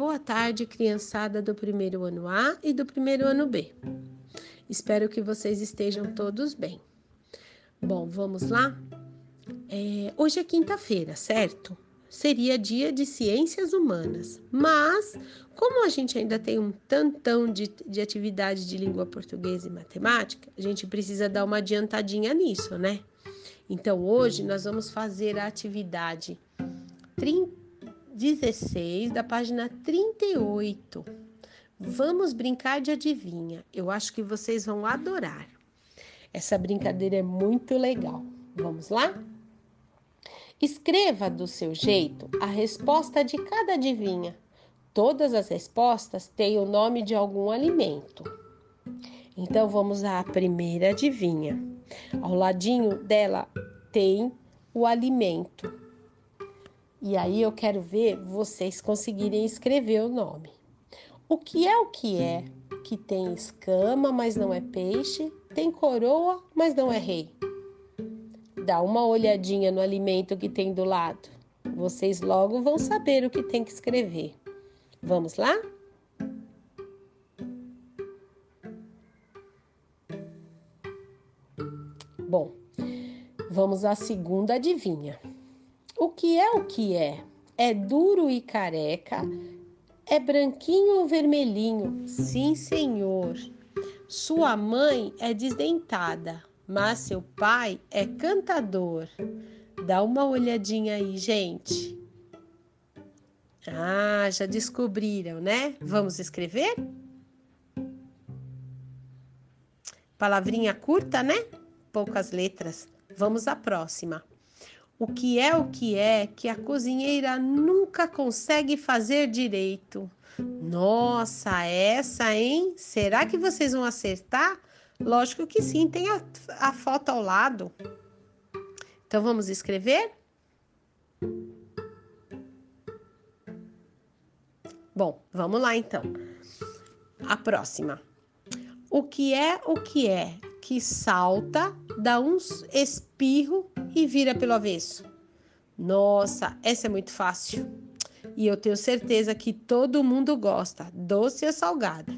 boa tarde, criançada do primeiro ano A e do primeiro ano B. Espero que vocês estejam todos bem. Bom, vamos lá? É, hoje é quinta-feira, certo? Seria dia de ciências humanas, mas como a gente ainda tem um tantão de, de atividade de língua portuguesa e matemática, a gente precisa dar uma adiantadinha nisso, né? Então hoje nós vamos fazer a atividade 16 da página 38. Vamos brincar de adivinha. Eu acho que vocês vão adorar. Essa brincadeira é muito legal. Vamos lá? Escreva do seu jeito a resposta de cada adivinha. Todas as respostas têm o nome de algum alimento. Então vamos à primeira adivinha. Ao ladinho dela tem o alimento. E aí eu quero ver vocês conseguirem escrever o nome. O que é o que é? Que tem escama, mas não é peixe, tem coroa, mas não é rei. Dá uma olhadinha no alimento que tem do lado. Vocês logo vão saber o que tem que escrever. Vamos lá? Bom, vamos à segunda adivinha. O que é o que é? É duro e careca? É branquinho ou vermelhinho? Sim, senhor. Sua mãe é desdentada, mas seu pai é cantador. Dá uma olhadinha aí, gente. Ah, já descobriram, né? Vamos escrever? Palavrinha curta, né? poucas letras. Vamos à próxima. O que é o que é que a cozinheira nunca consegue fazer direito? Nossa, essa, hein? Será que vocês vão acertar? Lógico que sim, tem a, a foto ao lado. Então vamos escrever? Bom, vamos lá então. A próxima. O que é o que é que salta, dá um espirro e vira pelo avesso. Nossa, essa é muito fácil. E eu tenho certeza que todo mundo gosta, doce ou salgada.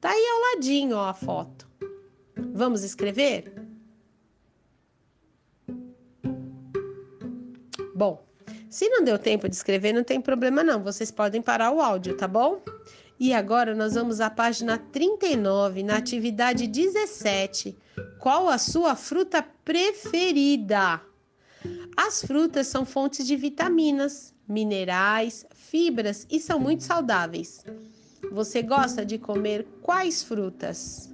Tá aí ao ladinho ó, a foto. Vamos escrever? Bom, se não deu tempo de escrever, não tem problema não. Vocês podem parar o áudio, tá bom? E agora nós vamos à página 39, na atividade 17. Qual a sua fruta preferida? As frutas são fontes de vitaminas, minerais, fibras e são muito saudáveis. Você gosta de comer quais frutas?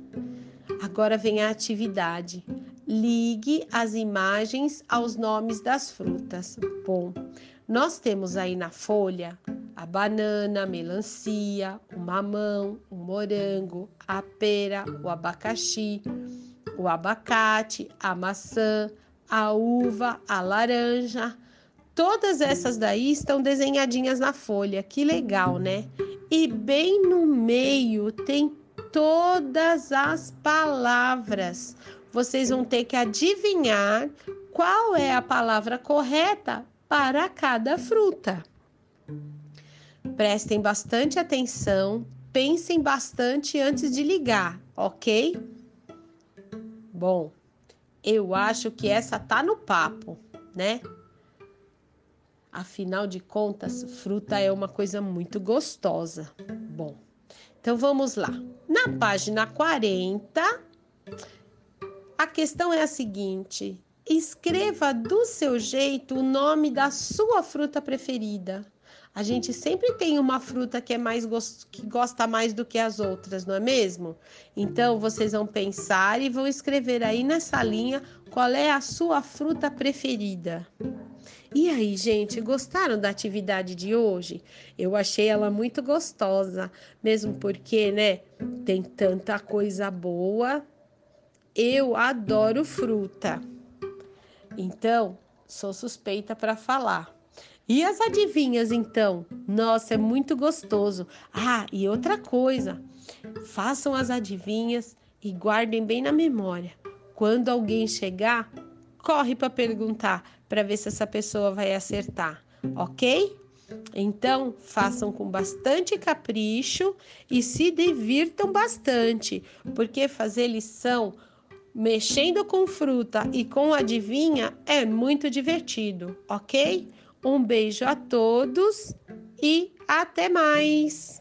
Agora vem a atividade. Ligue as imagens aos nomes das frutas. Bom, nós temos aí na folha a banana, a melancia, o mamão, o morango, a pera, o abacaxi, o abacate, a maçã, a uva, a laranja. Todas essas daí estão desenhadinhas na folha. Que legal, né? E bem no meio tem todas as palavras. Vocês vão ter que adivinhar qual é a palavra correta para cada fruta. Prestem bastante atenção, pensem bastante antes de ligar, ok? Bom, eu acho que essa tá no papo, né? Afinal de contas, fruta é uma coisa muito gostosa. Bom, então vamos lá. Na página 40, a questão é a seguinte: escreva do seu jeito o nome da sua fruta preferida. A gente sempre tem uma fruta que é mais que gosta mais do que as outras, não é mesmo? Então vocês vão pensar e vão escrever aí nessa linha qual é a sua fruta preferida. E aí, gente, gostaram da atividade de hoje? Eu achei ela muito gostosa, mesmo porque, né, tem tanta coisa boa. Eu adoro fruta. Então, sou suspeita para falar. E as adivinhas, então? Nossa, é muito gostoso. Ah, e outra coisa: façam as adivinhas e guardem bem na memória. Quando alguém chegar, corre para perguntar para ver se essa pessoa vai acertar, ok? Então, façam com bastante capricho e se divirtam bastante, porque fazer lição mexendo com fruta e com adivinha é muito divertido, ok? Um beijo a todos e até mais!